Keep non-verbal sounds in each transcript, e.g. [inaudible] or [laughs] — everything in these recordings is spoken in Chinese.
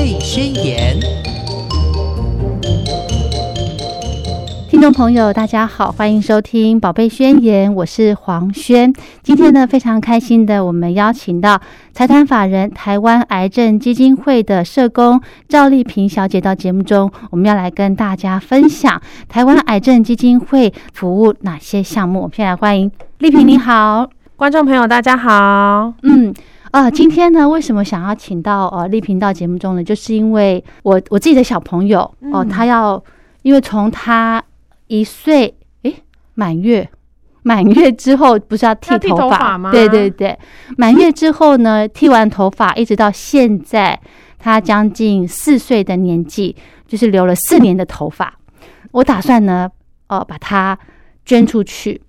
贝宣言》。听众朋友，大家好，欢迎收听《宝贝宣言》，我是黄轩。今天呢，非常开心的，我们邀请到财团法人台湾癌症基金会的社工赵丽萍小姐到节目中，我们要来跟大家分享台湾癌症基金会服务哪些项目。我们先来欢迎丽萍，你好，观众朋友，大家好。嗯。呃，今天呢，为什么想要请到呃丽萍到节目中呢？就是因为我我自己的小朋友哦，他要因为从他一岁诶满月 [laughs] 满月之后不是要剃头发吗？对对对，满月之后呢，[laughs] 剃完头发一直到现在，他将近四岁的年纪，就是留了四年的头发。我打算呢，呃，把它捐出去。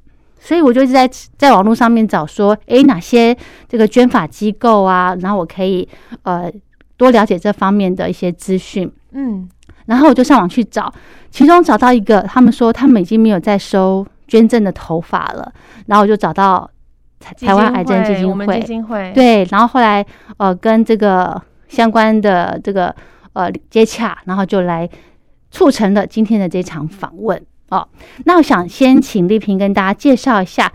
所以我就一直在在网络上面找说，诶，哪些这个捐法机构啊，然后我可以呃多了解这方面的一些资讯。嗯，然后我就上网去找，其中找到一个，他们说他们已经没有在收捐赠的头发了，然后我就找到台湾癌症基金会，基金会对，然后后来呃跟这个相关的这个呃接洽，然后就来促成了今天的这场访问。哦，那我想先请丽萍跟大家介绍一下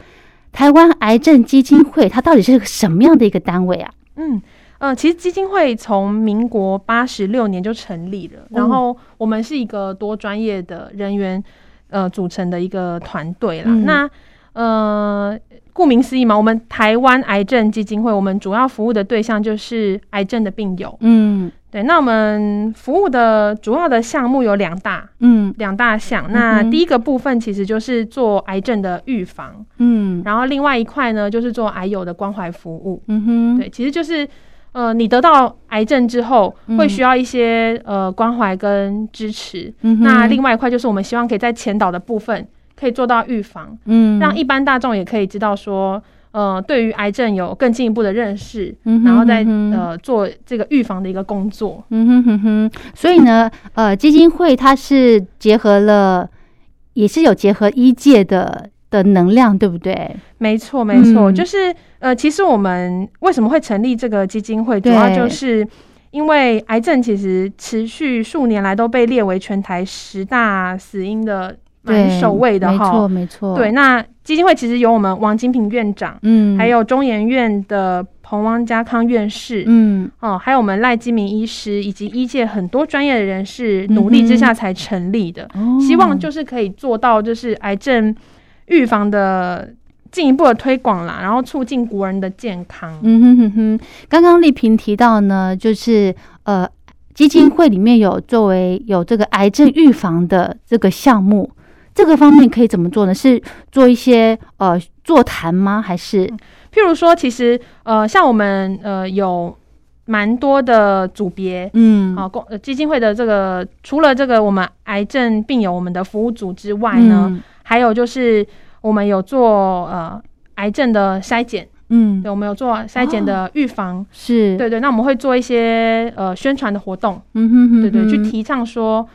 台湾癌症基金会，它到底是个什么样的一个单位啊？嗯呃，其实基金会从民国八十六年就成立了，然后我们是一个多专业的人员呃组成的一个团队啦。那呃，顾名思义嘛，我们台湾癌症基金会，我们主要服务的对象就是癌症的病友。嗯。对，那我们服务的主要的项目有两大，嗯，两大项。那第一个部分其实就是做癌症的预防，嗯，然后另外一块呢就是做癌友的关怀服务，嗯哼，对，其实就是呃，你得到癌症之后会需要一些呃关怀跟支持，那另外一块就是我们希望可以在前导的部分可以做到预防，嗯，让一般大众也可以知道说。呃，对于癌症有更进一步的认识，然后再呃做这个预防的一个工作。嗯哼哼哼。所以呢，呃，基金会它是结合了，也是有结合医界的的能量，对不对？没错，没错。就是呃，其实我们为什么会成立这个基金会，主要就是因为癌症其实持续数年来都被列为全台十大死因的。蛮首位的哈，没错没错。对，那基金会其实有我们王金平院长，嗯，还有中研院的彭汪家康院士，嗯，哦，还有我们赖基明医师，以及医界很多专业的人士努力之下才成立的。希望就是可以做到就是癌症预防的进一步的推广啦，然后促进国人的健康。嗯哼哼哼。刚刚丽萍提到呢，就是呃，基金会里面有作为有这个癌症预防的这个项目。这个方面可以怎么做呢？是做一些呃座谈吗？还是？譬如说，其实呃，像我们呃有蛮多的组别，嗯，好公基金会的这个，除了这个我们癌症病友我们的服务组之外呢，还有就是我们有做呃癌症的筛检，嗯，对，我们有做筛检的预防，是。对对，那我们会做一些呃宣传的活动，嗯哼哼，对对，去提倡说。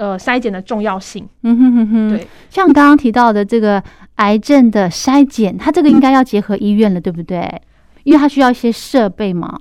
呃，筛检的重要性。嗯哼哼哼，对，像刚刚提到的这个癌症的筛检，它这个应该要结合医院了，对不对？因为它需要一些设备嘛。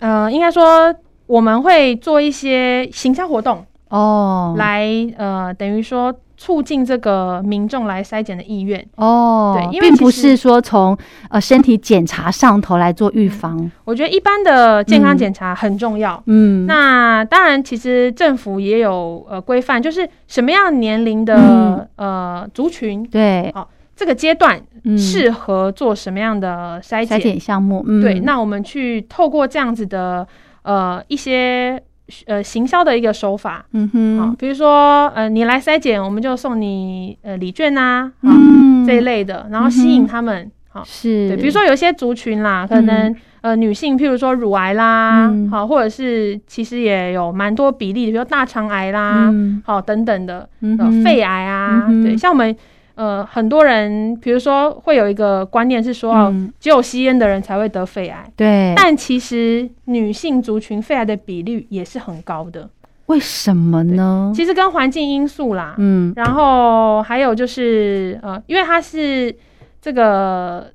呃，应该说我们会做一些行销活动哦，来呃，等于说。促进这个民众来筛检的意愿。哦，对，并不是说从呃身体检查上头来做预防。我觉得一般的健康检查很重要，嗯，那当然其实政府也有呃规范，就是什么样年龄的呃族群对，好这个阶段适合做什么样的筛检项目，对，那我们去透过这样子的呃一些。呃，行销的一个手法，嗯哼，好，比如说，呃，你来筛检，我们就送你呃礼券呐，嗯，这一类的，然后吸引他们，好，是对，比如说有些族群啦，可能呃女性，譬如说乳癌啦，好，或者是其实也有蛮多比例，比如大肠癌啦，好，等等的，嗯肺癌啊，对，像我们。呃，很多人，比如说会有一个观念是说，只有吸烟的人才会得肺癌。对，但其实女性族群肺癌的比率也是很高的。为什么呢？其实跟环境因素啦，嗯，然后还有就是，呃，因为它是这个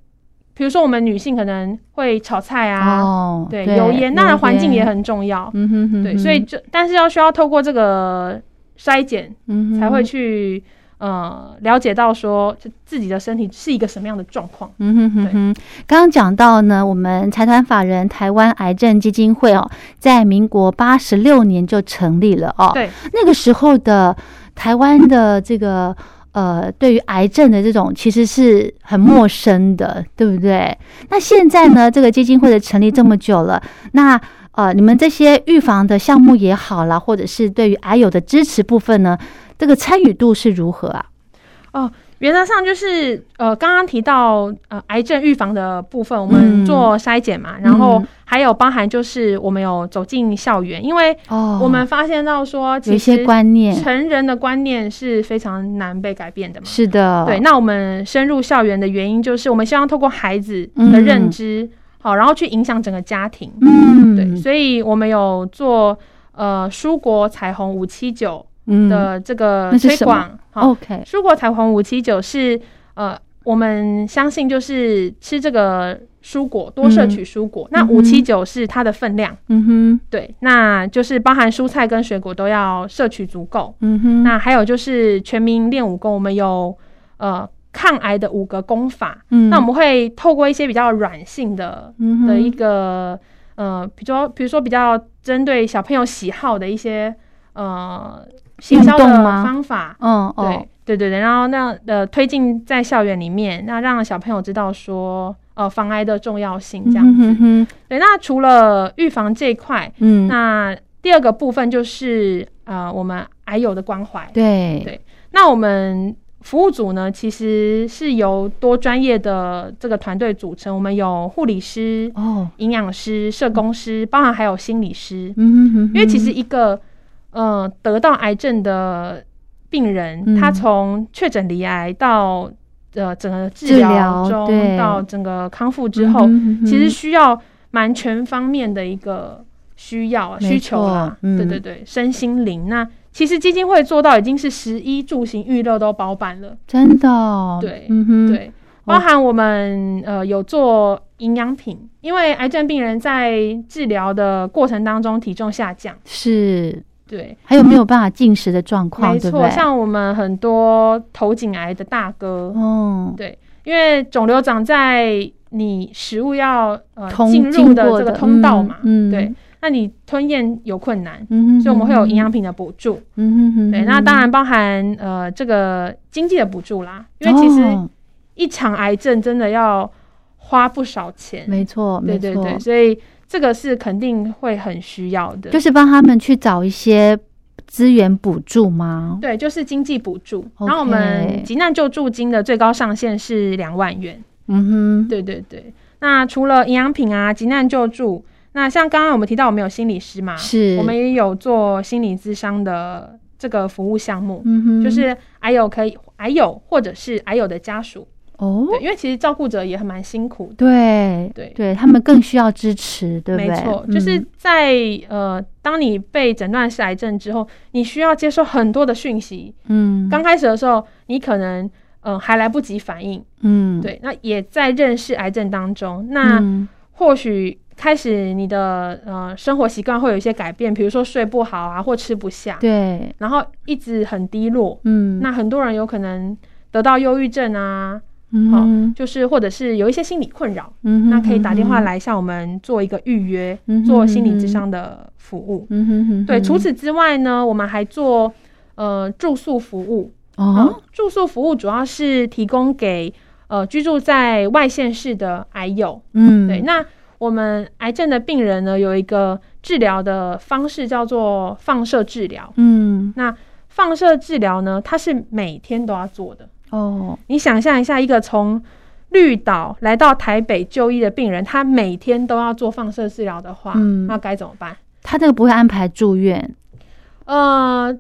比如说我们女性可能会炒菜啊，哦，对，油烟，当然环境也，很重要，嗯哼哼，对，所以就但是要需要透过这个筛检，嗯才会去呃了解到说就自己的身体是一个什么样的状况。嗯哼哼哼，刚刚讲到呢，我们财团法人台湾癌症基金会哦，在民国八十六年就成立了哦。对，那个时候的台湾的这个呃，对于癌症的这种其实是很陌生的，对不对？那现在呢，这个基金会的成立这么久了，那呃，你们这些预防的项目也好啦，或者是对于癌友的支持部分呢，这个参与度是如何啊？哦原则上就是呃，刚刚提到呃癌症预防的部分，我嗯们做筛检嘛，然后还有包含就是我们有走进校园，因为哦，我们发现到说，有些观念成人的观念是非常难被改变的嘛。是的，对，那我们深入校园的原因就是我们希望透过孩子嗯的认知，好，然后去影响整个家庭。嗯，对，所以我们有做呃蔬果彩虹五七九嗯的这个推广。好，OK，蔬果彩虹五七九是呃，我们相信就是吃这个蔬果多摄取蔬果。那五七九是它的分量，嗯哼，对，那就是包含蔬菜跟水果都要摄取足够。嗯哼，那还有就是全民练武功，我们有呃抗癌的五个功法。嗯。那我们会透过一些比较软性的嗯的一个呃，比如说比如说比较针对小朋友喜好的一些呃行销的方法。嗯哦。对，对对对，然后那呃推进在校园里面，那让小朋友知道说呃防癌的重要性这样子。嗯哼。哼对，那除了预防这一块，嗯，那第二个部分就是呃我们癌友的关怀。对。对。那我们服务组呢，其实是由多专业的这个团队组成，我们有护理师、哦，营养师、社工师，包含还有心理师。嗯哼哼，因为其实一个呃得到癌症的病人，嗯。他从确诊离癌到呃整个治治疗疗中对。到整个康复之后，嗯哼其实需要蛮全方面的一个需要需求啦。嗯。对对对，身心灵。那其实基金会做到已经是十一住行娱乐都包办了。真的？哦，对嗯哼，对，包含我们呃有做营养品，因为癌症病人在治疗的过程当中体重下降。是，对，还有没有办法进食的状况，没错？像我们很多头颈癌的大哥，哦，对，因为肿瘤长在你食物要呃进入的这个通道嘛，嗯，嗯。对，那你吞咽有困难，嗯哼，所以我们会有营养，品的补助。嗯哼哼，对，那当然包含呃这个经济的补助啦，因为其实哦。一场癌症真的要花不少钱，没错，没错，对对对，所以这个是肯定会很需要的。就是帮他们去找一些资源补助吗？对，就是经济补助。然后我们急难救助金的最高上限是两万元。嗯哼，对对对。那除了营养品啊、急难救助，那像刚刚我们提到我们有心理师嘛，是，我们也有做心理咨商的这个服务项目，嗯哼，就是癌友可以癌友或者是癌友的家属，哦，对，因为其实照顾者也很蛮辛苦的。对对。对，他们更需要支持，对不对？没错，嗯。就是在呃，当你被诊断是癌症之后，你需要接受很多的讯息。嗯，刚开始的时候，你可能嗯、呃还来不及反应，嗯，对，那也在认识癌症当中，那嗯。或许开始你的呃生活习惯会有一些改变，比如说睡不好啊，或吃不下，对，然后一直很低落。嗯，那很多人有可能得到忧郁症啊，嗯哼就是或者是有一些心理困扰，嗯哼，那可以打电话来向我们做一个预约，嗯哼做心理智商的服务。嗯哼哼，对，除此之外呢，我们还做呃住宿服务。哦，嗯住宿服务主要是提供给呃居住在外县市的癌友。嗯，对，那我们癌症的病人呢，有一个治疗的方式叫做放射治疗。嗯，那放射治疗呢，它是每天都要做的。哦，你想象一下，一个从绿岛来到台北就医的病人，他每天都要做放射治疗的话，嗯那该怎么办？他这个不会安排住院？呃，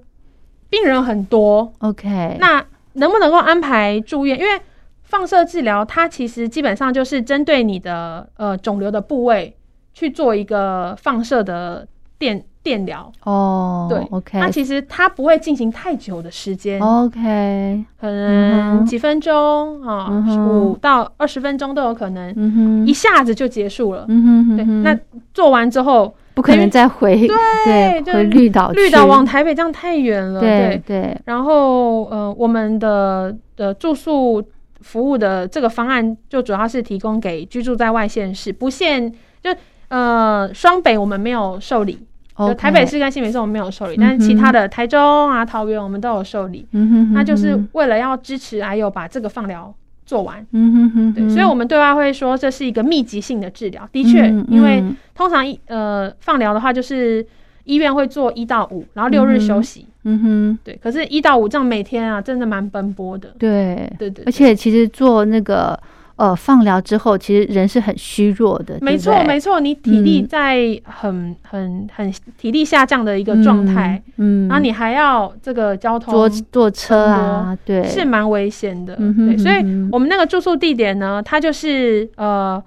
病人很多，，OK，那能不能够安排住院？因为放射治疗它其实基本上就是针对你的呃肿瘤的部位去做一个放射的电电疗。哦，对，OK，那其实它不会进行太久的时间，OK，可能几分钟啊五到二十分钟都有可能，嗯哼，一下子就结束了。嗯哼，哼那做完之后，不可能再回对就回绿岛，绿岛往台北这样太远了，对对，然后呃，我们的的住宿服务的这个方案就主要是提供给居住在外县市，不限就呃双北我们没有受理，台北市跟新北市我们没有受理，嗯但是其他的台中啊、桃园我们都有受理。嗯哼，那就是嗯为了要支持还有把这个放疗做完。哼哼哼，对，所以我们对外会说这是一个密集性的治疗。的确，嗯因为嗯通常一呃放疗的话，就是医院会做一到五，然后六日休息。嗯哼，对，可是，一到五这样每天啊，真的蛮奔波的。对，对对，而且其实做那个呃放疗之后，其实人是很虚弱的，没错没错，你体力嗯。在很很很体力下降的一个状态，，嗯，嗯然后你还要这个交通坐坐车啊，对，是蛮危险的。嗯对，所以我们那个住宿地点呢，它就是呃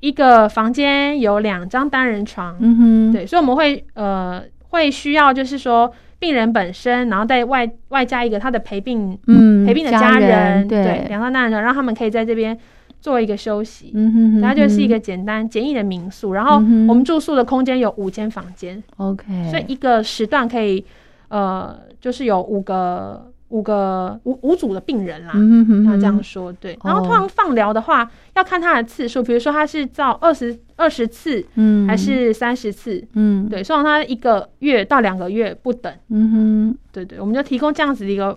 一个房间有两张单人床，嗯哼，对，所以我们会呃会需要就是说病人本身，然后再外外加一个他的陪病嗯，陪病的家人，对，两张单人床，让他们可以在这边做一个休息。嗯哼哼，它就是一个简单简易的民宿，然后我们住宿的空间有五间房间，OK，所以一个时段可以呃，就是有五个五个五五组的病人啦。嗯哼哼哼，那这样说对，然后通常放疗的话，要看它的次数，比如说它是照二十二十次嗯，还是三十次，嗯，对，通常它一个月到两个月不等，嗯哼，对对，我们就提供这样子的一个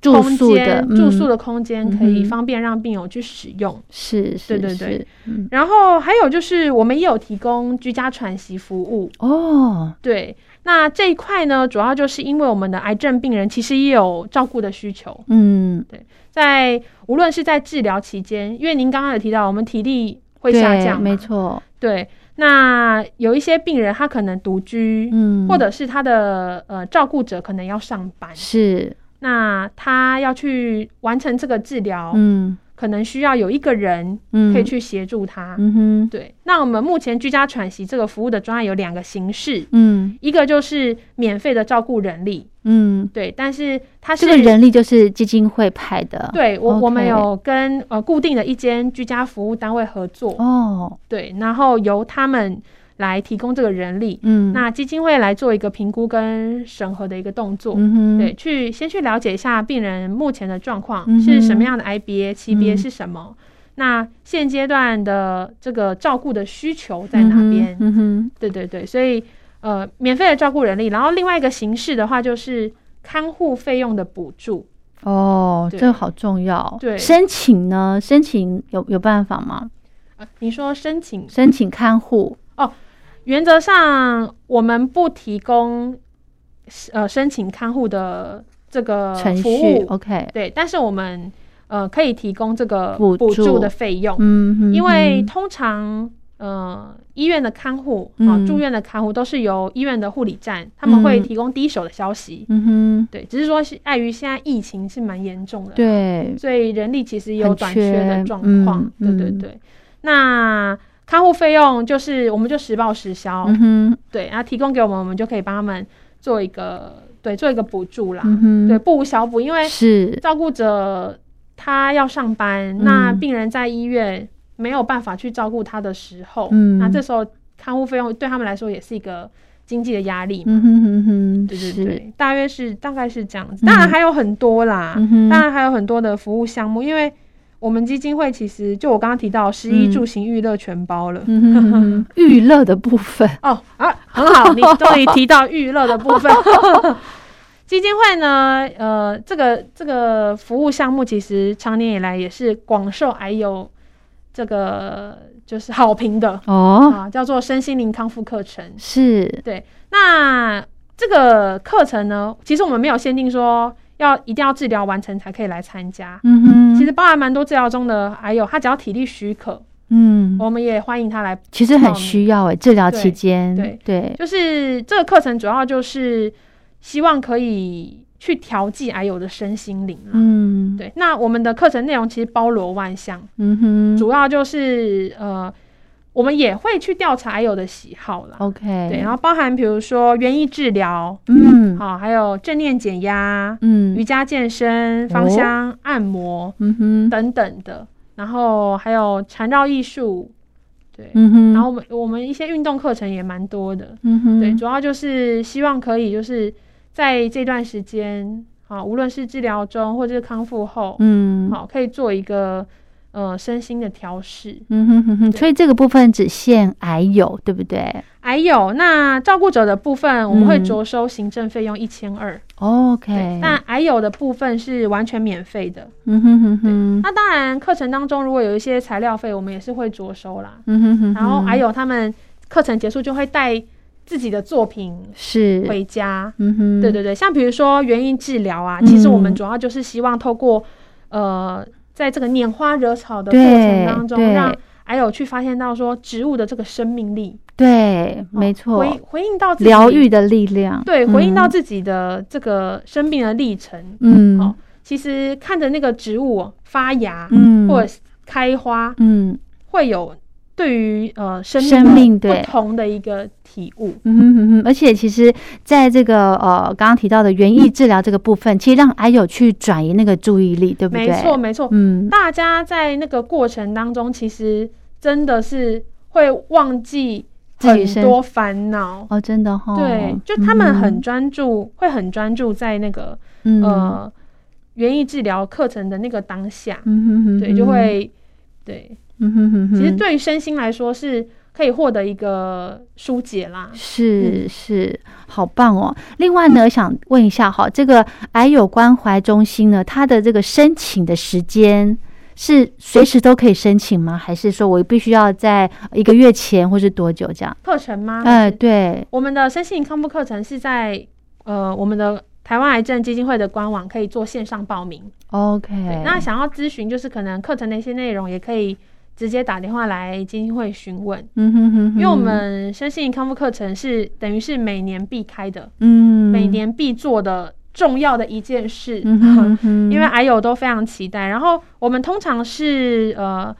住空宿的间，住宿嗯的空间可以方便让病友去使用。是是对对对。然后还有就是，我们也有提供居家喘息服务。哦，对，那这一块呢，主要就是因为我们的癌症病人其实也有照顾的需求，嗯，对在无论是在治疗期间，因为您刚刚有提到，我们体力会下降嘛，没错，对。那有一些病人他可能独居，嗯，或者是他的呃照顾者可能要上班，是，那他要去完成这个治疗，嗯。可能需要有一个人嗯，可以去协助他。嗯哼，对，那我们目前居家喘息这个服务的专案有两个形式，嗯。一个就是免费的照顾人力，嗯，对，但是它是这个人力就是基金会派的，，对我我们有跟呃固定的一间居家服务单位合作，哦，对，然后由他们来提供这个人力，嗯，那基金会来做一个评估跟审核的一个动作。嗯哼，对，去先去了解一下病人目前的状况、嗯是什么样的 IBA，级别嗯是什么，那现阶段的这个照顾的需求在哪边？嗯哼，对对对，所以呃，免费的照顾人力，然后另外一个形式的话就是看护费用的补助。哦，这个好重要，对申请呢？申请有有办法吗？啊你说申请，申请看护，原则上我们不提供呃申请看护的这个服务，，OK，对，但是我们呃可以提供这个补助。的费用，嗯哼，因为嗯通常呃医院的看护啊、嗯。住院的看护都是由医院的护理站，他们会嗯提供第一手的消息。嗯哼，对，只是说是碍于现在疫情是蛮严重的，，对，所以人力其实也有短缺的缺状况。嗯嗯对对对，那看护费用就是我们就实报实销，嗯哼，对，然后提供给我们，我们就可以帮他们做一个对做一个补助啦，嗯，对，不无小补，因为是，照顾者他要上班，嗯那病人在医院没有办法去照顾他的时候，嗯。那这时候看护费用对他们来说也是一个经济的压力嘛。嗯哼哼哼，对对，对，大约是大概是这样子。嗯当然还有很多啦，嗯，当然还有很多的服务项目，因为我们基金会其实就我刚刚提到，食衣嗯住行娱乐全包了。[laughs] 娱乐的部分，哦啊，很好，你终于提到娱乐的部分。[laughs] 基金会呢，呃，这个这个服务项目其实长年以来也是广受癌友这个就是好评的哦，啊，叫做身心灵康复课程。是，对，那这个课程呢，其实我们没有限定说要一定要治疗完成才可以来参加。嗯哼，其实包含蛮多治疗中的还有，他只要体力许可，嗯，我们也欢迎他来其实很需要诶，治疗期间，对。对，就是这个课程主要就是希望可以去调剂癌友的身心灵啦。嗯，，对，那我们的课程内容其实包罗万象，嗯哼，主要就是呃我们也会去调查癌友的喜好啦。OK，对，然后包含比如说园艺治疗，嗯。好，还有正念减压、嗯。瑜伽健身、芳香按摩嗯哼。等等的，然后还有缠绕艺术，对，嗯哼，然后我们我们一些运动课程也蛮多的，嗯哼。对，主要就是希望可以就是在这段时间，啊，无论是治疗中或者是康复后，嗯。好，可以做一个呃身心的调试。嗯哼哼哼，所以这个部分只限癌友，对不对癌友那照顾者的部分，我们会嗯着收行政费用一千二，？OK，那癌友的部分是完全免费的。嗯哼哼哼，那当然，课程当中如果有一些材料费，我们也是会着收啦。嗯哼哼，然后还有他们课程结束就会带自己的作品是，回家。嗯哼，对对对，像比如说原因治疗啊，其实我们嗯主要就是希望透过呃，在这个拈花惹草的过程当中，让还有去发现到说植物的这个生命力，对，没哦错，回回应到疗愈的力量，对，回应到嗯自己的这个生命的历程。嗯。好其实看着那个植物发芽，嗯，或者是开花，嗯。会有对于呃生生命不同的一个体悟。嗯哼哼哼，而且其实在这个呃刚刚提到的园艺治疗这个部分，其实让癌友去转移那个注意力，对不对？没错，，没错。嗯，大家在那个过程当中，其实真的是会忘记很多烦恼。哦，真的哈、对，就他们很嗯专注，会很专注在那个嗯呃园艺治疗课程的那个当下，嗯哼哼对，就会对。嗯哼哼哼，其实对于身心来说，是可以获得一个疏解啦。是是，好棒哦！另外呢，想问一下哈，这个癌友关怀中心呢，它的这个申请的时间是随时都可以申请吗？还是说我必须要在一个月前或是多久这样？课程吗？呃，对，我们的身心康复课程是在呃我们的台湾癌症基金会的官网可以做线上报名。OK，那想要咨询就是可能课程的一些内容，也可以直接打电话来基金会询问。嗯哼哼哼，因为我们身心灵康复课程是等于是每年必开的，嗯每年必做的重要的一件事。嗯哼哼哼，[laughs] 因为癌友都非常期待。然后我们通常是呃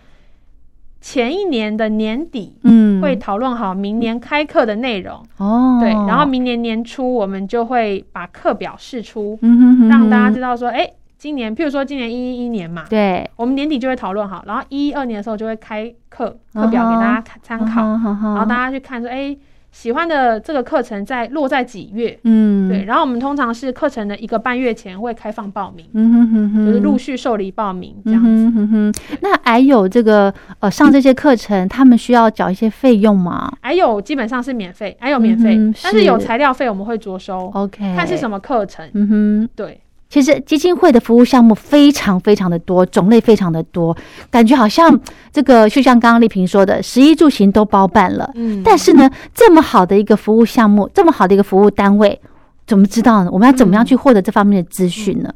前一年的年底嗯会讨论好明年开课的内容，哦，对，然后明年年初我们就会把课表释出，嗯哼哼让大家知道，道说，哎、今年譬如说今年一一一年嘛，对，我们年底就会讨论好，然后一一二年的时候就会开课课表给大家看参考，然然后大家去看说，哎、喜欢的这个课程在落在几月？嗯，对，，然后我们通常是课程的一个半月前会开放报名，嗯哼哼哼，就是陆续受理报名这嗯样子。哼哼哼，那还有这个呃上这些课程，他们需要缴一些费用吗？还有基本上是免费，还有免费，但是有材料费我们会着收，？OK，看是什么课程。嗯哼，对，其实基金会的服务项目非常非常的多，种类非常的多，感觉好像这个就像刚刚丽萍说的，食衣住行都包办了。嗯但是呢，这么好的一个服务项目，这么好的一个服务单位，怎么知道呢？我们要怎么样去获得这方面的资讯呢？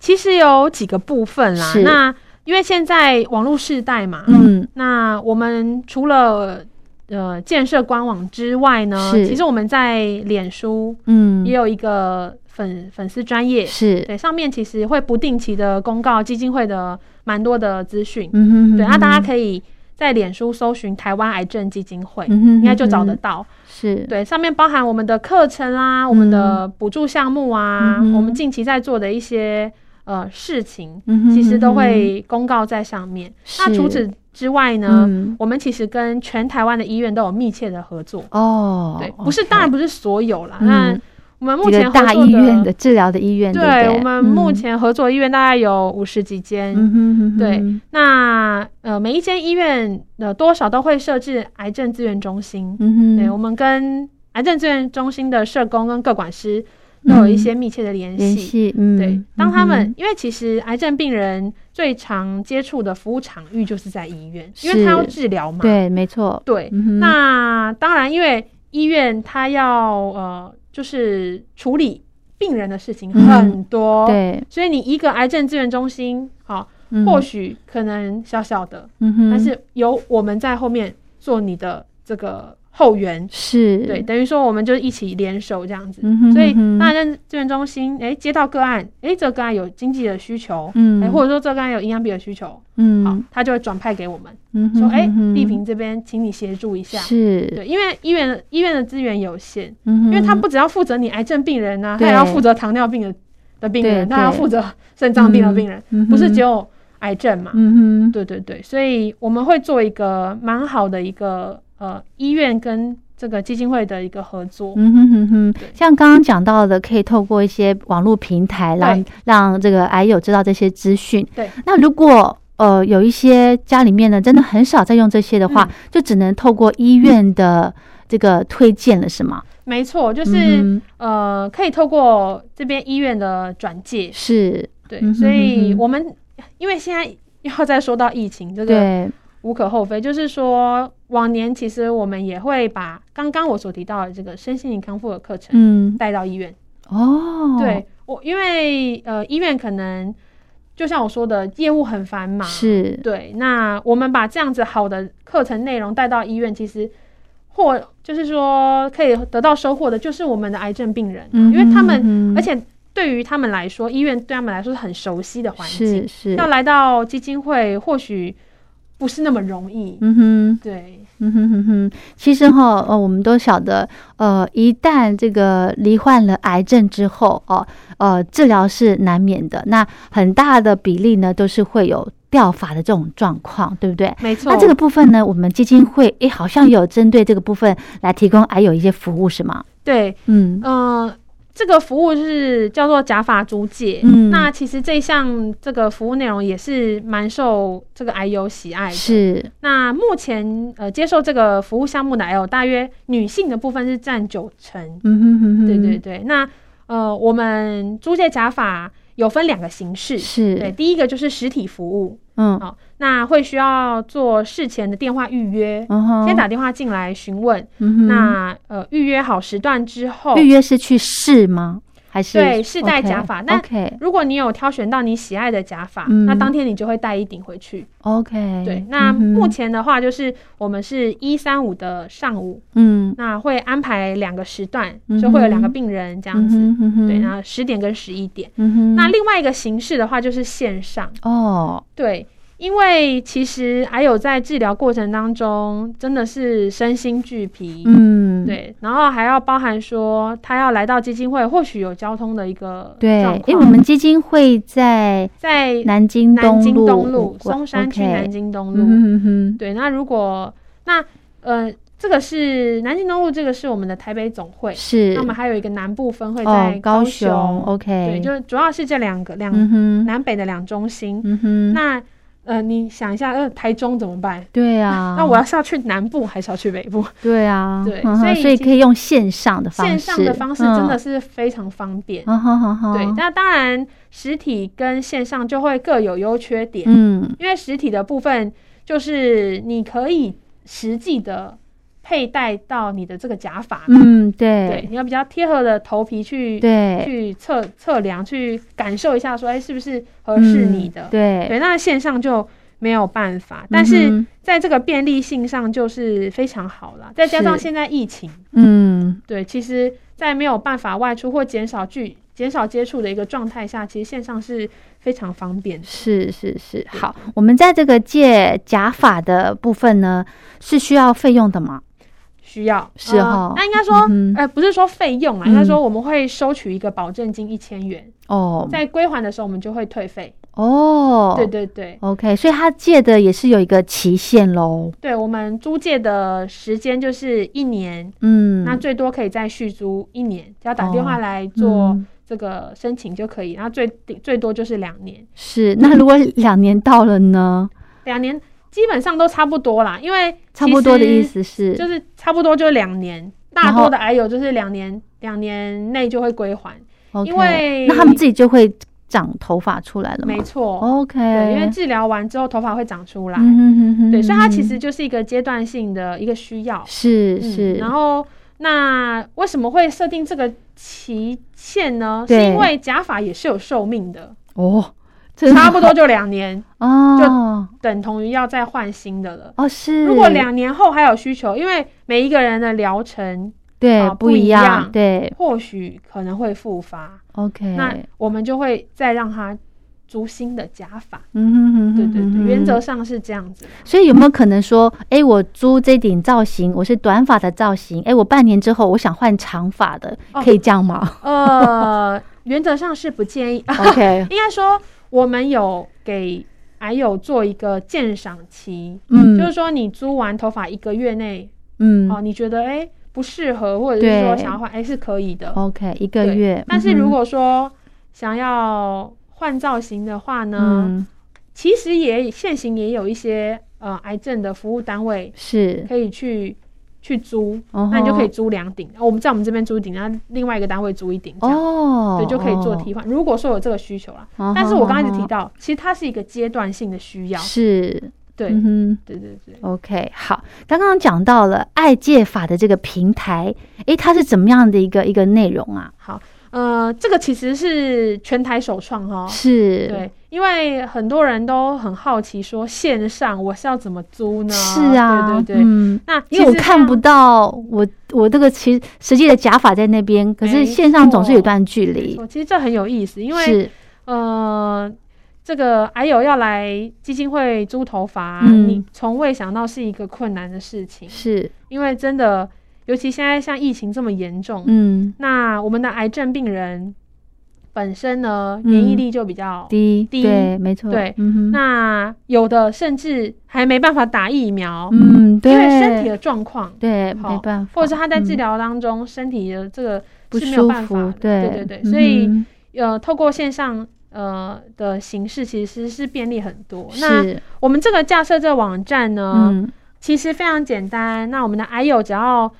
其实有几个部分啦是。那因为现在网络时代嘛，嗯那我们除了呃建设官网之外呢，其实我们在脸书嗯也，有一个粉粉丝专业，是，对，上面其实会不定期的公告基金会的蛮多的资讯，嗯哼哼对，那大家，可以在脸书搜寻台湾癌症基金会，嗯哼应该就找得到。是，对，上面包含我们的课程啦，我们的补助项目啊，嗯我们近期在做的一些呃事情，嗯哼其实都哼。会公告在上面。那除此之外呢，嗯。我们其实跟全台湾的医院都有密切的合作。哦，对，不是当然不是所有啦，嗯。那我们目前合作大医院的治疗的医院，对我们目嗯前合作医院大概有五十几间。嗯哼哼哼，对那呃，每一间医院呃多少都会设置癌症资源中心。嗯哼，对，我们跟癌症资源中心的社工跟各管师都有一些密切的联系。联系，嗯，对，当他们、嗯因为其实癌症病人最常接触的服务场域就是在医院，因是为他要治疗嘛。哼对，没错，对嗯那当然，因为医院他要呃，就是处理病人的事情嗯很多，，对，所以你一个癌症资源中心，好、嗯。或许可能小小的，嗯哼，但是有我们在后面做你的这个后援，是，对，等于说我们就一起联手这样子。嗯哼所以嗯哼。大人资源中心，哎、接到个案，哎、这个个案有经济的需求，嗯。哎、或者说这个个案有营养比的需求，嗯。好嗯，他就会转派给我们，嗯哼说，哎、丽萍这边请你协助一下。是，对，因为医院医院的资源有限，嗯，因为他不只要负责你癌症病人呐、对。他也要负责糖尿病的的病人，他还要负责肾脏病的病人，嗯不是只有癌症嘛？嗯哼，对对对，所以我们会做一个蛮好的一个呃医院跟这个基金会的一个合作。嗯哼哼。哼，像刚刚讲到的，可以透过一些网络平台让对。让这个癌友知道这些资讯。对，那如果呃有一些家里面呢，真的很少在用这些的话，嗯。就只能透过医院的这个推荐了，是吗？没错，就是、嗯呃可以透过这边医院的转介，是，对，嗯哼所以我们因为现在要再说到疫情，这个对，无可厚非，就是说往年其实我们也会把刚刚我所提到的这个身心灵康复的课程嗯，带到医院。哦，对我，因为呃医院可能就像我说的，业务很繁忙，是，对。那我们把这样子好的课程内容带到医院，其实或就是说可以得到收获的，就是我们的癌症病人。啊、嗯因为他们哼而且对于他们来说，医院对他们来说是很熟悉的环境。是，是，要来到基金会或许不是那么容易。嗯哼。对，嗯哼哼哼，其实哈，呃，我们都晓得，呃，一旦这个罹患了癌症之后，哦，呃，治疗是难免的。那很大的比例呢，都是会有掉发的这种状况，对不对？没错。那这个部分呢，我们基金会诶，好像有针对这个部分来提供癌友一些服务，是吗？对，嗯嗯、这个服务是叫做假发租借。嗯那其实这一项这个服务内容也是蛮受这个 I U 喜爱的。。是，那目前呃接受这个服务项目的癌友，大约女性的部分是占九成。嗯哼哼哼，对对对。那呃，我们租借假发有分两个形式。是，对，第一个就是实体服务。嗯好、那会需要做事前的电话预约，嗯，先打电话进来询问。嗯，那呃预约好时段之后，预约是去试吗？还是对试戴假发。那如果你有挑选到你喜爱的假发，嗯。那当天你就会带一顶回去。OK，对，那目前的话就是我们是一三五的上午，嗯。那会安排两个时段，嗯就会有两个病人这样子。对，然后十点跟十一点。嗯哼，那另外一个形式的话就是线上，哦，对。因为其实还有在治疗过程当中，真的是身心俱疲，嗯，对，然后还要包含说他要来到基金会，或许有交通的一个对状，因为我，们基金会在在南京南京东路松山区南京东路。嗯哼哼。对，那如果那呃，这个是南京东路，这个是我们的台北总会，是。那我们还有一个南部分会哦在，高雄。雄 OK，对，就主要是这两个两、嗯哼，南北的两中心。嗯哼，那呃，你想一下，呃，台中怎么办？对啊，[laughs] 那我要是要去南部，还是要去北部？对啊，对嗯所以所以可以用线上的方式，线上的方式真的是非常方便。嗯哼哼哼，对，那当然实体跟线上就会各有优缺点。嗯因为实体的部分就是你可以实际的佩戴到你的这个假发，嗯，对，对你要比较贴合的头皮去对，去测测量，去感受一下说，哎，是不是合适你的？嗯对，对，那线上就没有办法，但是嗯在这个便利性上就是非常好了。再加上现在疫情，嗯。对，其实，在没有办法外出或减少距、减少接触的一个状态下，其实线上是非常方便的。是是是，好，我们在这个借假发的部分呢，是需要费用的吗？需要。是哈。呃那应该说，嗯呃，不是说费用啊，嗯。应该说我们会收取一个保证金一千元，哦。在归还的时候我们就会退费。哦，对对对，，OK，所以他借的也是有一个期限喽。对我们租借的时间就是一年，嗯，那最多可以再续租一年，只要打电话哦来做嗯。这个申请就可以，然后最最多就是两年，是。那如果两年到了呢？两年基本上都差不多啦，因为差不多的意思是，就是差不多就两年，大多的癌友就是两年，两年内就会归还。因为那他们自己就会长头发出来了吗？没错，OK，对，因为治疗完之后头发会长出来，嗯哼哼哼对，所以它其实就是一个阶段性的一个需要。嗯是是，然后那为什么会设定这个期限呢？是因为假发也是有寿命的。哦，差不多就两年，哦就等同于要再换新的了。哦是，如果两年后还有需求，因为每一个人的疗程对啊不一样，对或许可能会复发，，OK，那我们就会再让他租新的假发。嗯哼哼对对对，原则上是这样子。所以有没有可能说，哎，我租这顶造型，我是短发的造型，哎，我半年之后我想换长发的，哦可以这样吗呃，原则上是不建议。[laughs] OK，[laughs] 应该说，我们有给癌友做一个鉴赏期，嗯，就是说你租完头发一个月内，嗯。哦，你觉得哎、不适合，或者是说想要换，哎、是可以的。，OK，一个月，但是如果说想要换造型的话呢，嗯。其实也现行也有一些呃癌症的服务单位是，可以去去租，哦那你就可以租两顶。我们在我们这边租一顶，然后另外一个单位租一顶，这样。哦，对，就可以做哦替换。如果说有这个需求啦，哦但是我刚刚一直提哦到，其实它是一个阶段性的需要。是，对，嗯哼。对对对。OK，好，刚刚讲到了爱戒法的这个平台，诶，它是怎么样的一个一个内容啊？好，呃，这个其实是全台首创哈。是，对，因为很多人都很好奇，说线上我是要怎么租呢？是啊，对对对。嗯，那因为我看不到我我这个其实实际的假发在那边，可是线上总是有段距离，其实这很有意思，因为是，呃，这个还有要来基金会租头发你从未想到是一个困难的事情，是，因为真的，尤其现在像疫情这么严重，嗯，那我们的癌症病人本身呢，嗯。免疫力就比较，低，低。对，没错，对。嗯，那有的甚至还没办法打疫苗，嗯，对，因为身体的状况，对，没办法，或者是他在治嗯疗当中、身体的这个不是没有办法，，对。对对对，所以嗯呃，透过线上呃的形式，其实是便利很多。那，我们这个架设这个网站呢，嗯，其实非常简单。那我们的 I 友只要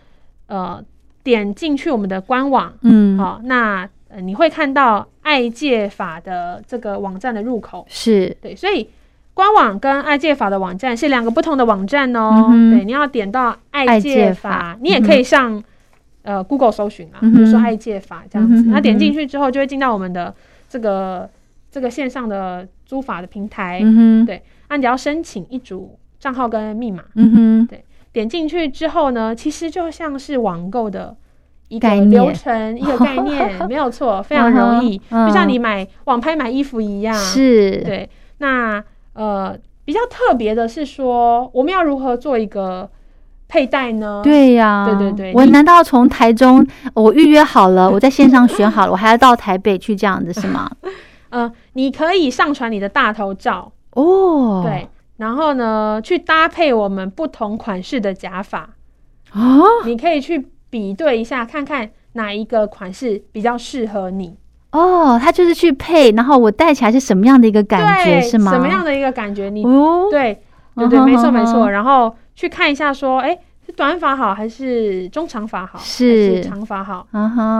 呃点进去我们的官网，嗯，好、那呃你会看到爱戒法的这个网站的入口。是，对，所以官网跟爱戒法的网站是两个不同的网站哦。嗯对，你要点到爱爱戒戒法法，你也可以上、呃 Google 搜寻啊，比如说爱戒法这样子。嗯那点进去之后，就会进到我们的这个这个线上的租法的平台。嗯哼，对那你要申请一组账号跟密码，嗯哼，对点进去之后呢，其实就像是网购的一个概流程、一个概念，[laughs] 没有错，非常容易，就像你买网拍买衣服一样。是，对，那呃比较特别的是说，我们要如何做一个佩戴呢？，对呀，对对对我难道从台中我预约好了，我在线上选好了，我还要到台北去这样子是吗？[laughs] 呃，你可以上传你的大头照，哦，对，然后呢去搭配我们不同款式的假发，啊，你可以去比对一下，看看哪一个款式比较适合你。哦，他就是去配，然后我戴起来是什么样的一个感觉，是吗？什么样的一个感觉？你、哦，对对对，没错没错。然后去看一下，说，哎，是短发好还是中长发好，是还是长发好？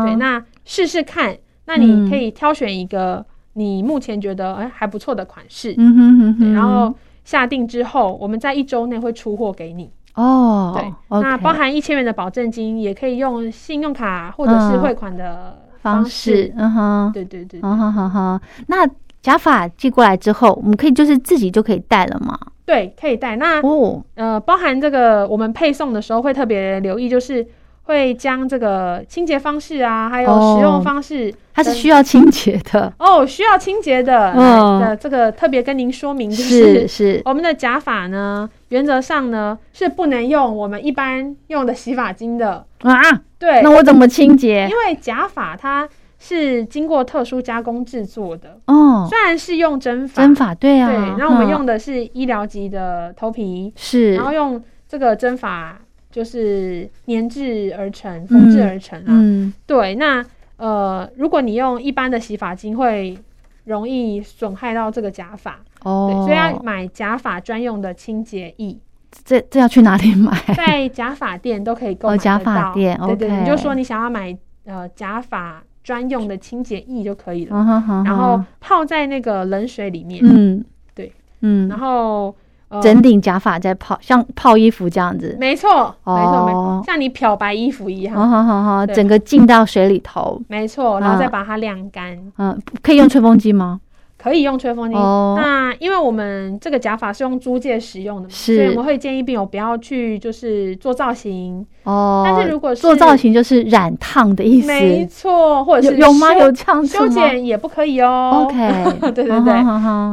对，那试试看。那嗯你可以挑选一个你目前觉得哎还不错的款式，嗯哼哼对，哼，然后下定之后，我们在一周内会出货给你。哦，对那包含一千元的保证金，也可以用信用卡或者是嗯汇款的方式式。，嗯哼，对对对对嗯哼哼哼，那假发寄过来之后，我们可以就是自己就可以戴了吗？对，可以戴。那哦，呃，包含这个我们配送的时候会特别留意，就是会将这个清洁方式啊，还有哦。使用方式，它是需要清洁的，[laughs] 哦需要清洁的，嗯。这个特别跟您说明，就是是是，我们的假发呢，原则上呢是不能用我们一般用的洗发精的，啊，对，那我怎么清洁？因？为假发它是经过特殊加工制作的，哦，虽然是用真发，针法对啊，对，然后我们嗯。用的是医疗级的头皮，是。然后用这个针法就是粘制而成、缝制而成啊。嗯对，那呃，如果你用一般的洗发精，会容易损害到这个假发，对，哦，所以要买假发专用的清洁液，这这要去哪里买？在假发店都可以购买哦假发店对对你就说你想要买呃假发专用的清洁液就可以了，然后泡在那个冷水里面，嗯，对，嗯，然后。呃整顶假发在泡，像泡衣服这样子。没错，没错，没哦错，像你漂白衣服一样，好好好好，整个浸到水里头。没错，然后啊再把它晾干，嗯，可以用吹风机吗？可以用吹风机。哦。那因为我们这个假发是用租借使用的嘛，所以我们会建议病友不要去就是做造型。哦，但是如果是做造型就是染烫的意思，没错，或者是有有吗？修有这样子修剪也不可以哦。？OK，[laughs] 对对对。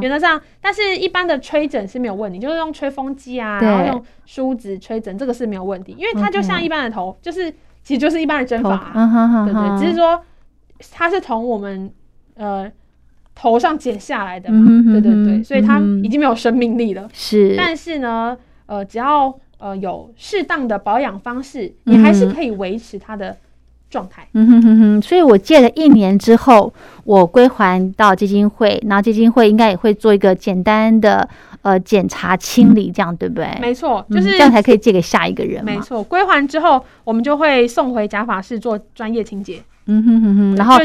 原则上，但是一般的吹枕是没有问题，就是用吹风机啊，然后用梳子吹枕，这个是没有问题，因为它就像一般的头，就是其实就是一般的针法对对，只是说它是从我们呃头上剪下来的嘛，嗯哼哼对对对，所以它已经没有生命力了。是，但是呢，呃，只要呃有适当的保养方式，嗯你还是可以维持它的状态。嗯哼哼哼，所以我借了一年之后，我归还到基金会，然后基金会应该也会做一个简单的呃检查清理，这样对不对？没错，嗯就是这样才可以借给下一个人嘛。没错，归还之后，我们就会送回假发室做专业清洁，嗯哼哼哼，然后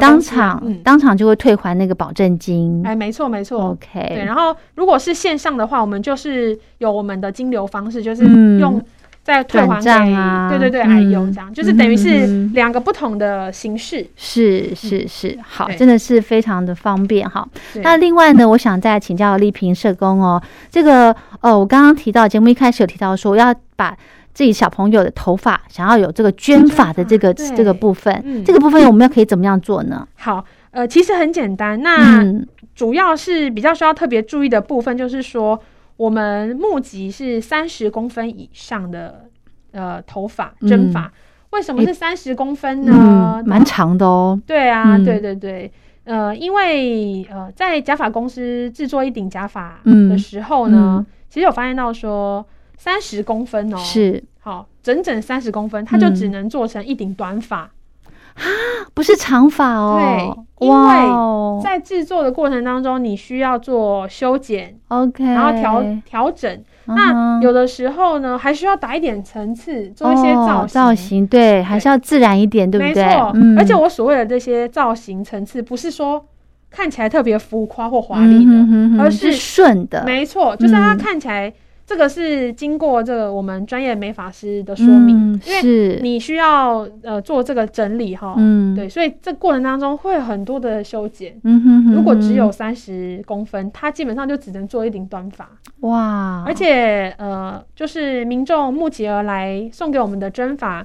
当场、嗯，当场就会退还那个保证金。哎，没错没错。OK，对，然后如果是线上的话，我们就是有我们的金流方式，就是嗯。用再退还转给，账啊。对对对，嗯。还有这样，就是等于嗯是嗯两个不同的形式。是是是，好，真的是非常的方便哈。那另外呢，我想再请教丽萍社工哦，这个呃，我刚刚提到节目一开始有提到说要把自己小朋友的头发想要有这个卷发的这个这个部分，嗯。这个部分我们要可以怎么样做呢？好，呃，其实很简单，那嗯。主要是比较需要特别注意的部分，就是说我们募集是三十公分以上的呃头发针发，为什么是三十公分呢？嗯，？蛮长的哦。对啊，嗯。对对对，呃，因为呃，在假发公司制作一顶假发嗯。的时候呢，嗯。其实有发现到说三十公分哦，是好，整整三十公分，它就嗯只能做成一顶短发啊。不是长发哦？对因为在制作的过程当中，你需要做修剪，OK，然后调调整。嗯那有的时候呢，还需要打一点层次，做一些造哦造型，对，还是要自然一点，对不对？没错，嗯而且我所谓的这些造型层次，不是说看起来特别浮夸或华丽的，嗯哼哼哼而是是顺的，没错，就是它嗯看起来这个是经过这个我们专业美发师的说明，嗯因为你需要呃做这个整理哈，嗯。对，所以这过程当中会很多的修剪。嗯哼哼如果只有三十公分，它基本上就只能做一顶短发，哇，而且呃，就是民众募集而来送给我们的针法，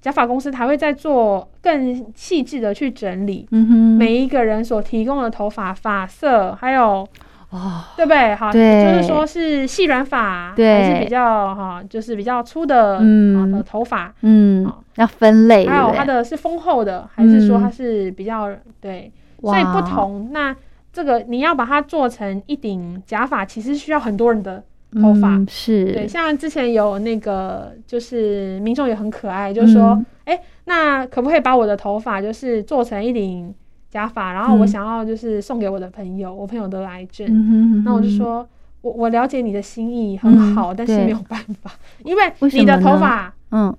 假发公司还会再做更细致的去整理嗯哼。每一个人所提供的头发发色，还有哦，对不对？好，对。就是说是细软发，对。还是比较哈，就是比较粗的嗯。好的头发，嗯，要分类，还有它的是丰厚的，还是说嗯它是比较对，所以不同。那这个你要把它做成一顶假发，其实需要很多人的头发。嗯是，对，像之前有那个，就是民众也很可爱，就是说，嗯哎、那可不可以把我的头发就是做成一顶假发，然后我嗯想要就是送给我的朋友，我朋友得了癌症，那我就哼。说，我我了解你的心意很嗯好，但是对没有办法，因为你的头发，嗯。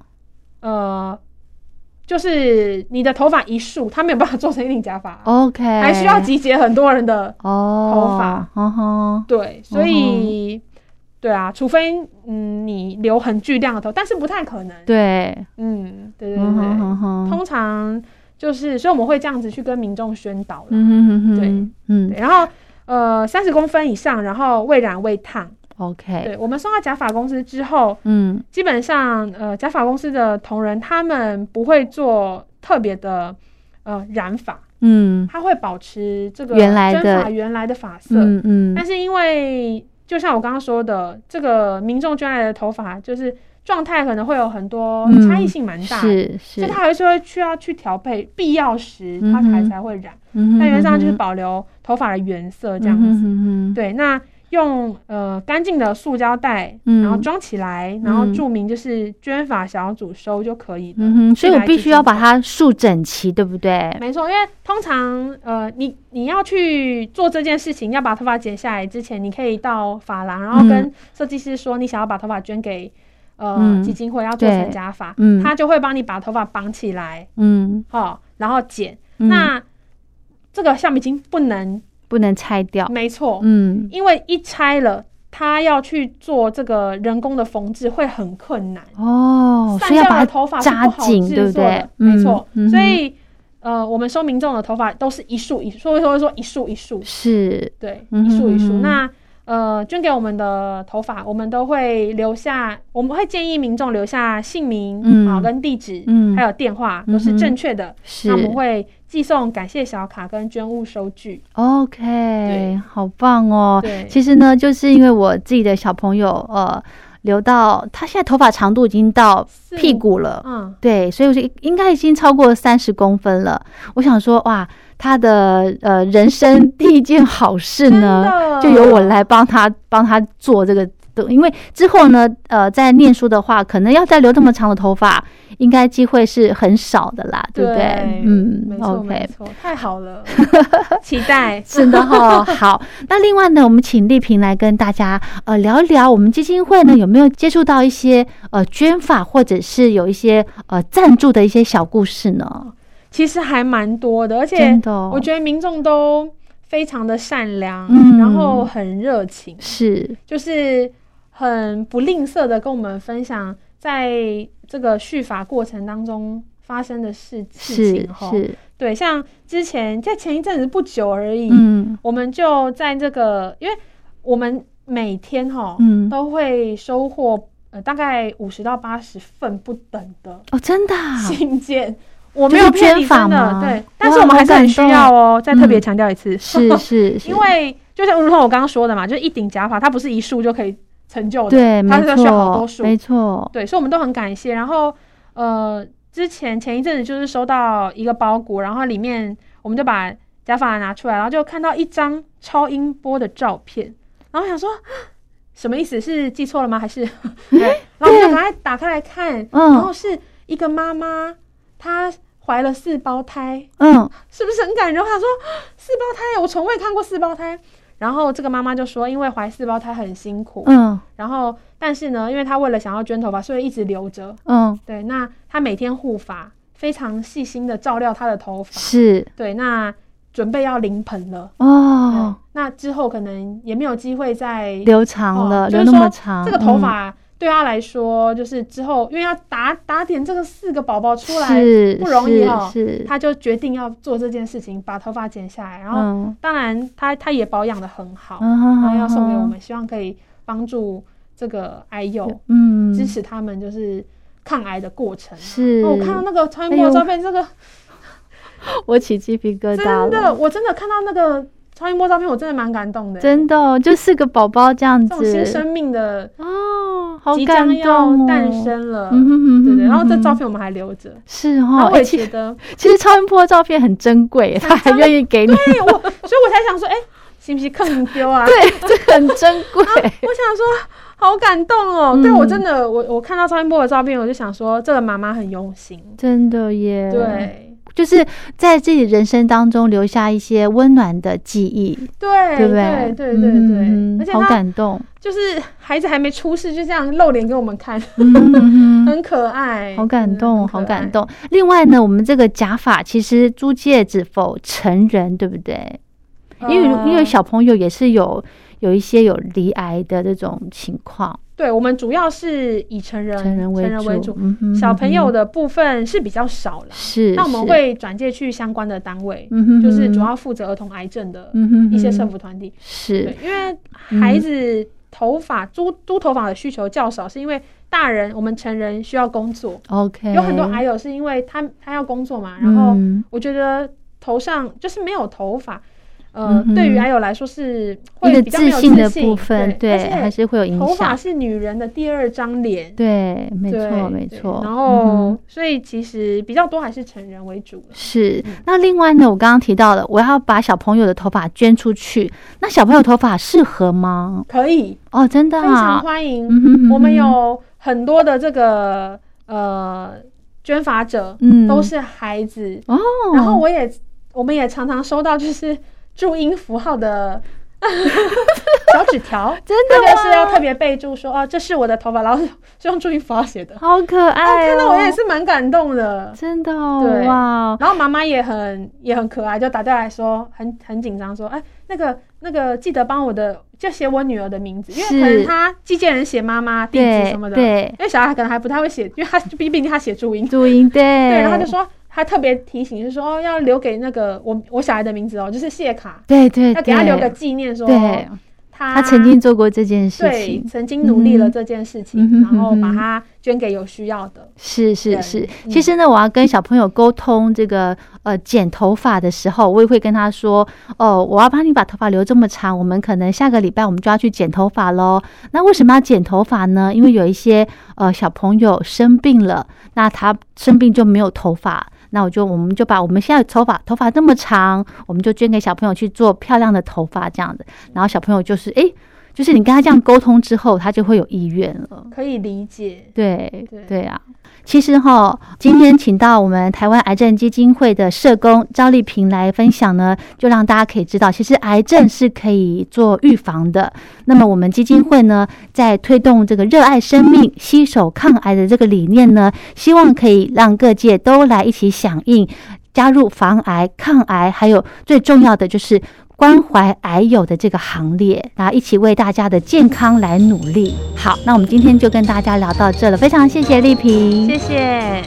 呃，就是你的头发一束，它没有办法做成一顶假发，，OK，还需要集结很多人的哦头发，对，所以。对啊，除非嗯你留很巨量的头，但是不太可能。对，嗯，对对对通常就是，所以我们会这样子去跟民众宣导了。嗯哼哼哼，对，嗯对，然后呃三十公分以上，然后未染未烫。，OK，对我们送到假发公司之后，嗯基本上呃假发公司的同仁他们不会做特别的呃染发，嗯他会保持这个原来的原来的发色。嗯嗯但是因为就像我刚刚说的，这个民众捐来的头发就是状态可能会有很多嗯差异性蛮大的。是是所以，它还是会需要去调配，必要时它才才会染。嗯那原则上就是保留头发的原色这这样子。嗯哼对，那用呃干净的塑胶袋，嗯然后装起来，然后嗯注明就是捐发小组收就可以了。嗯哼，所以我必须要把它。它竖整齐，对不对？没错，因为通常呃，你你要去做这件事情，要把头发剪下来之前，你可以到发廊，然后跟设计师说你想要把头发捐给呃、嗯基金会，要做成假发，嗯他就会帮你把头发绑起来，嗯，好，然后剪。嗯那这个橡皮筋不能，不能拆掉。没错，嗯因为一拆了，他要去做这个人工的缝制会很困难。哦，散掉的所以要把头发是不好紧，对不作的？没错，嗯所以呃，我们收民众的头发都是一束一，所以说说一束一束，是，对，嗯一束一束。那呃，捐给我们的头发，我们都会留下，我们会建议民众留下姓名，嗯。好跟地址，嗯。还有电话都是正确的。是那我们会寄送感谢小卡跟捐物收据。OK，好棒哦。对，其实呢，就是因为我自己的小朋友，呃，留到他现在头发长度已经到屁股了，嗯，对，所以我就应该已经超过三十公分了。我想说，哇，他的呃人生第一件好事呢，就由我来帮他帮他做这个。因为之后呢，呃，在念书的话，可能要再留这么长的头发，应该机会是很少的啦，对不对？嗯没错没错，太好了，[laughs] 期待。真的哈、[laughs] 好，那另外呢，我们请丽萍来跟大家呃聊一聊，我们基金会呢有没有接触到一些呃捐法，或者是有一些呃赞助的一些小故事呢？其实还蛮多的，而且我觉得民众都非常的善良，嗯。然后很热情，是，就是很不吝啬的跟我们分享在这个续法过程当中发生的事事情哈。是，对，像之前在前一阵子不久而已，嗯。我们就在这个，因为我们每天哈、嗯，都会收获呃大概五十到八十份不等的哦，真的、啊，信件。我没有骗你真的吗对，但是我们还是很需要哦。再特别嗯强调一次，是是 [laughs] 是，因为就像如同我刚刚说的嘛，就是一顶假发，它不是一束就可以成就的，对，它是需要好多，束。没错，对，所以我们都很感谢。然后呃，之前前一阵子就是收到一个包裹，然后里面我们就把假发拿出来，然后就看到一张超音波的照片，然后想说。什么意思？是记错了吗？还是？[laughs] 对，然后我们就赶快打开来看，然嗯后是一个妈妈，她怀了四胞胎，嗯是不是很感人？我想说，[gasps] 四胞胎，我从未看过四胞胎。然后这个妈妈就说，因为怀四胞胎很辛苦，嗯然后但是呢，因为她为了想要捐头发，所以一直留着。嗯，对，那她每天护发，非常细心的照料她的头发。是对，那准备要临盆了。哦，那之后可能也没有机会再留长了，留那么说长，这个头嗯发对他来说，就是之后因为要打打点这个四个宝宝出来，不容易是哦是，她就决定要做这件事情，把头发剪下来，然后嗯。当然他他也保养的很好，嗯然后要送给我们，希望可以帮助这个癌友，嗯，支持他们就是抗癌的过程啊。是哦我看到那个超音哎呦波照片，这个我起鸡皮疙瘩真了，的，我真的看到那个超音波照片，我真的蛮感动的。真的哦就四个宝宝这样这种新生命的哦，好即感动哦诞，生了，嗯哼哼对对。然后这照片我们还留着，是哈，我也觉得，其实超音波的照片很珍贵，他还愿意给你，对我，所以我才想说，哎，是不是坑丢啊？[laughs] 对，这很珍贵，我想说，好感动哦！嗯对我真的，我我看到超音波的照片，我就想说，这个妈妈很用心。真的耶，，对就是在自己人生当中留下一些温暖的记忆，对对不对？对对对嗯好对，而且好感动，就是孩子还没出世，就这样露脸给我们看，[laughs] 很可爱，好感动。好感动。另外呢，我们这个假发其实租借只否成人，对不对？因为呃因为小朋友也是有有一些有离癌的这种情况，对我们主要是以成人成人为主，为主，嗯哼小朋友的的部分是比较少了。是，那我们是，会转介去相关的单位，嗯就是主要负责儿童癌症的一些哼社福团体。是对，因为孩子头发租租头发的需求较少，是因为大人我们成人需要工作，OK，有很多癌友是因为他他要工作嘛，然后嗯我觉得头上就是没有头发，呃嗯，对于癌友来说是会比较没有自信的部分，对，还是会有影响头发响，是女人的第二张脸。对，没对错，没对错。然嗯后哼，所以其实比较多还是成人为主了。是嗯，那另外呢，我刚刚提到了，我要把小朋友的头发捐出去，那小朋友头发适合吗？可以，哦，真的非常啊，欢迎。嗯哼我们有很多的这个呃捐发者，嗯都是孩子。哦，然后我也我们也常常收到就是注音符号的 [laughs] 小纸条，真的这个是要特别备注说哦，这是我的头发，然后是用注音符号写的。好可啊，爱哦，看到我也是蛮感动的。真的哦，对。哇，然后妈妈也很也很可爱，就打电话来说很很紧张，说哎那个那个记得帮我的就写我女儿的名字，因为可能她寄件人写妈妈地址什么的，对因为小孩可能还不太会写，因为他就毕毕竟他写注音，注音对，对，然后就说他特别提醒，就是说要留给那个我我小孩的名字哦，就是谢卡，对对，要给他留个纪念，说对。他他曾经做过这件事情，曾经努力了这件事情，然后把它捐给有需要的。是是是，其实呢，我要跟小朋友沟通这个呃剪头发的时候，我也会跟他说：哦，我要帮你把头发留这么长，我们可能下个礼拜我们就要去剪头发喽。那为什么要剪头发呢？因为有一些呃小朋友生病了，那他生病就没有头发。那我就，我们就把我们现在头发头发这么长，我们就捐给小朋友去做漂亮的头发这样子。然后小朋友就是，哎，就是你跟他这样沟通之后，他就会有意愿了。可以理解。对对啊。其实哈，今天请到我们台湾癌症基金会的社工赵丽萍来分享呢，就让大家可以知道，其实癌症是可以做预防的。那么我们基金会呢，在推动这个热爱生命、携手抗癌的这个理念呢，希望可以让各界都来一起响应，加入防癌、抗癌，还有最重要的就是。关怀癌友的这个行列，然后一起为大家的健康来努力。好，那我们今天就跟大家聊到这了，非常谢谢丽萍，谢谢。